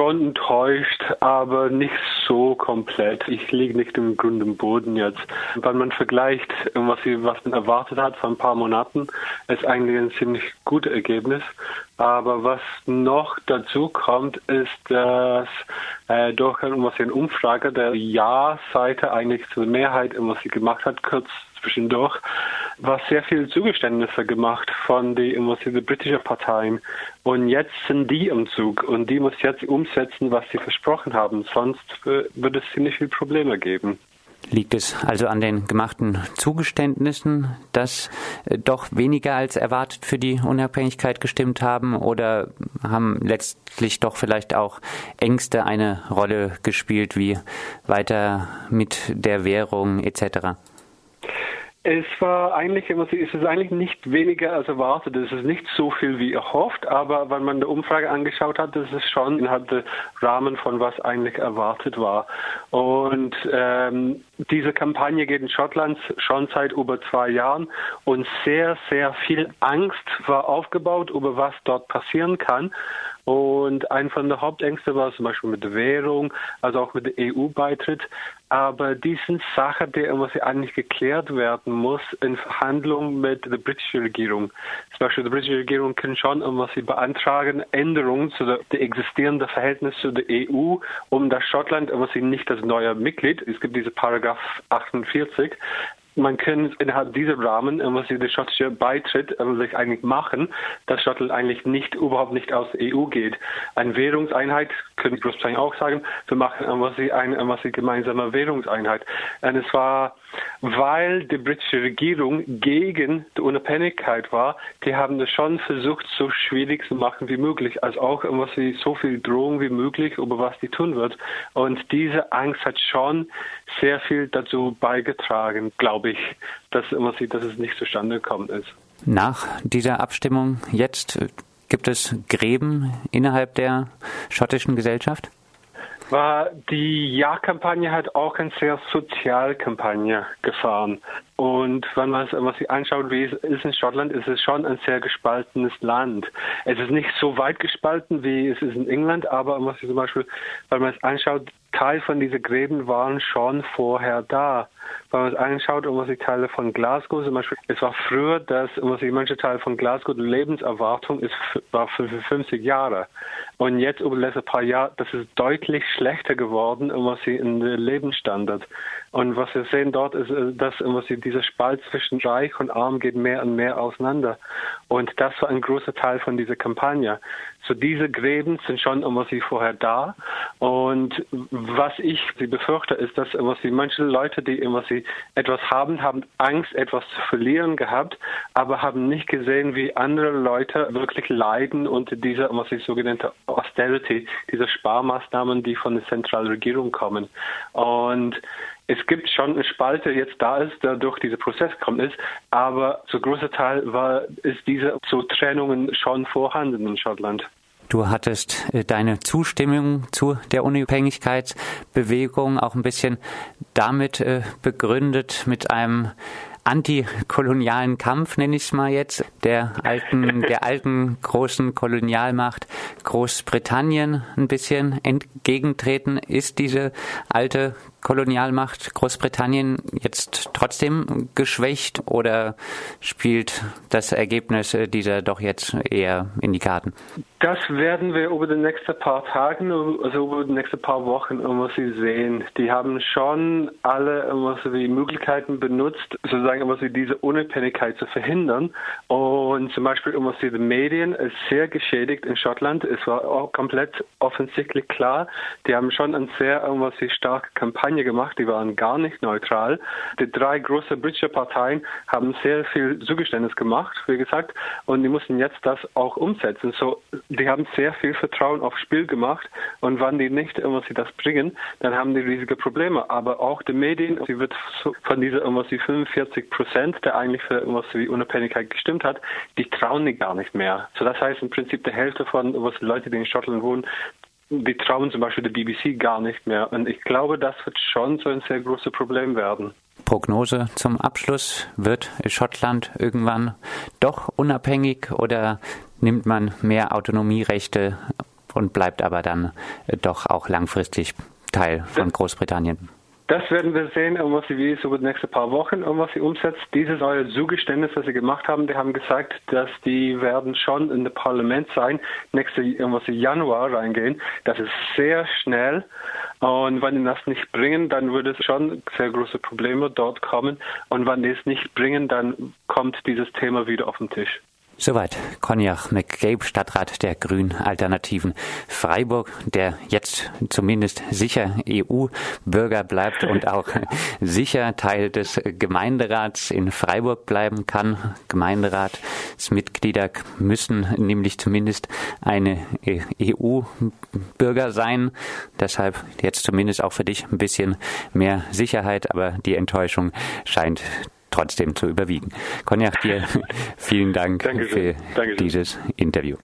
schon enttäuscht, aber nicht so komplett. Ich liege nicht im Grund im Boden jetzt. Wenn man vergleicht, was, was man erwartet hat vor ein paar Monaten, ist eigentlich ein ziemlich gutes Ergebnis. Aber was noch dazu kommt, ist, dass äh, durch eine Umfrage der Ja-Seite eigentlich zur Mehrheit, was sie gemacht hat, kurz zwischendurch, war sehr viel Zugeständnisse gemacht von den die britischen Parteien. Und jetzt sind die im Zug und die muss jetzt umsetzen, was sie versprochen haben. Sonst würde es ziemlich viele Probleme geben. Liegt es also an den gemachten Zugeständnissen, dass äh, doch weniger als erwartet für die Unabhängigkeit gestimmt haben oder haben letztlich doch vielleicht auch Ängste eine Rolle gespielt, wie weiter mit der Währung etc.? Es war eigentlich, es ist eigentlich nicht weniger als erwartet. Es ist nicht so viel wie erhofft, aber wenn man die Umfrage angeschaut hat, ist es schon innerhalb des Rahmen von was eigentlich erwartet war. Und ähm, diese Kampagne geht in Schottland schon seit über zwei Jahren und sehr, sehr viel Angst war aufgebaut über was dort passieren kann. Und ein von der Hauptängste war zum Beispiel mit der Währung, also auch mit dem EU-Beitritt. Aber die sind Sachen, die irgendwie eigentlich geklärt werden muss in Verhandlungen mit der britischen Regierung. Zum Beispiel die britische Regierung kann schon irgendwie beantragen Änderungen zu der, existierenden Verhältnis zu der EU, um das Schottland irgendwie nicht als neuer Mitglied, es gibt diese Paragraph 48, man kann innerhalb dieser Rahmen, was der schottische Beitritt sich eigentlich machen, dass Schottland eigentlich nicht, überhaupt nicht aus der EU geht. Eine Währungseinheit, können Großbritannien auch sagen, wir machen was sie eine, was sie gemeinsame Währungseinheit. Und es war, weil die britische Regierung gegen die Unabhängigkeit war, die haben das schon versucht, so schwierig zu machen wie möglich, als auch was sie so viel Drohung wie möglich, über was die tun wird. Und diese Angst hat schon sehr viel dazu beigetragen, glaube ich, dass, immer sieht, dass es nicht zustande gekommen ist. Nach dieser Abstimmung jetzt äh, gibt es Gräben innerhalb der schottischen Gesellschaft? War die Ja-Kampagne hat auch eine sehr Sozialkampagne gefahren. Und wenn man was sich anschaut, wie es ist in Schottland, ist es schon ein sehr gespaltenes Land. Es ist nicht so weit gespalten, wie es ist in England, aber was zum Beispiel, wenn man es anschaut, Teil von diesen Gräben waren schon vorher da. Wenn man es anschaut, um was die Teile von Glasgow zum Beispiel, es war früher, dass um was die manche Teile von Glasgow die Lebenserwartung ist, war für 50 Jahre. Und jetzt über die letzten paar Jahre, das ist deutlich schlechter geworden, um was sie in der Lebensstandard. Und was wir sehen dort ist, äh, dass um was sie, dieser Spalt zwischen Reich und Arm geht mehr und mehr auseinander. Und das war ein großer Teil von dieser Kampagne. So diese Gräben sind schon immer sie vorher da. Und was ich befürchte, ist, dass immer sie manche Leute, die immer sie etwas haben, haben Angst, etwas zu verlieren gehabt, aber haben nicht gesehen, wie andere Leute wirklich leiden unter dieser, was ich sogenannte Austerity, diese Sparmaßnahmen, die von der Zentralregierung kommen. Und es gibt schon eine Spalte, jetzt da ist, der durch diesen Prozess gekommen ist, aber zu großer Teil war, ist diese so Trennungen schon vorhanden in Schottland. Du hattest äh, deine Zustimmung zu der Unabhängigkeitsbewegung auch ein bisschen damit äh, begründet mit einem antikolonialen Kampf, nenne ich es mal jetzt, der alten, der alten großen Kolonialmacht Großbritannien ein bisschen entgegentreten. Ist diese alte Kolonialmacht Großbritannien jetzt trotzdem geschwächt oder spielt das Ergebnis dieser doch jetzt eher in die Karten? Das werden wir über die nächsten paar Tage, also über die nächsten paar Wochen immer sie sehen. Die haben schon alle die Möglichkeiten benutzt, sozusagen immer so diese Unabhängigkeit zu verhindern. Und zum Beispiel immer so die Medien ist sehr geschädigt in Schottland. Es war auch komplett offensichtlich klar. Die haben schon eine sehr so starke Kampagne gemacht. Die waren gar nicht neutral. Die drei großen britische Parteien haben sehr viel Zugeständnis gemacht, wie gesagt, und die mussten jetzt das auch umsetzen. So die haben sehr viel Vertrauen aufs Spiel gemacht und wenn die nicht immer sie das bringen, dann haben die riesige Probleme. Aber auch die Medien, sie wird von dieser immer sie 45 Prozent, der eigentlich für immer wie Unabhängigkeit gestimmt hat, die trauen die gar nicht mehr. So das heißt im Prinzip die Hälfte von was Leute, die in Schottland wohnen, die trauen zum Beispiel der BBC gar nicht mehr. Und ich glaube, das wird schon so ein sehr großes Problem werden. Prognose zum Abschluss. Wird Schottland irgendwann doch unabhängig oder nimmt man mehr Autonomierechte und bleibt aber dann doch auch langfristig Teil von Großbritannien. Das werden wir sehen, was sie wie so die nächsten paar Wochen und was sie umsetzt. Dieses neue Zugeständnis, das sie gemacht haben, die haben gesagt, dass die werden schon in das Parlament sein, nächste was Januar reingehen. Das ist sehr schnell. Und wenn die das nicht bringen, dann würde es schon sehr große Probleme dort kommen. Und wenn die es nicht bringen, dann kommt dieses Thema wieder auf den Tisch. Soweit Cognac McGabe, Stadtrat der Grünen Alternativen Freiburg, der jetzt zumindest sicher EU-Bürger bleibt und auch sicher Teil des Gemeinderats in Freiburg bleiben kann. Gemeinderatsmitglieder müssen nämlich zumindest eine EU-Bürger sein. Deshalb jetzt zumindest auch für dich ein bisschen mehr Sicherheit, aber die Enttäuschung scheint trotzdem zu überwiegen. Cognac, dir vielen Dank Dankeschön. für Dankeschön. dieses Interview.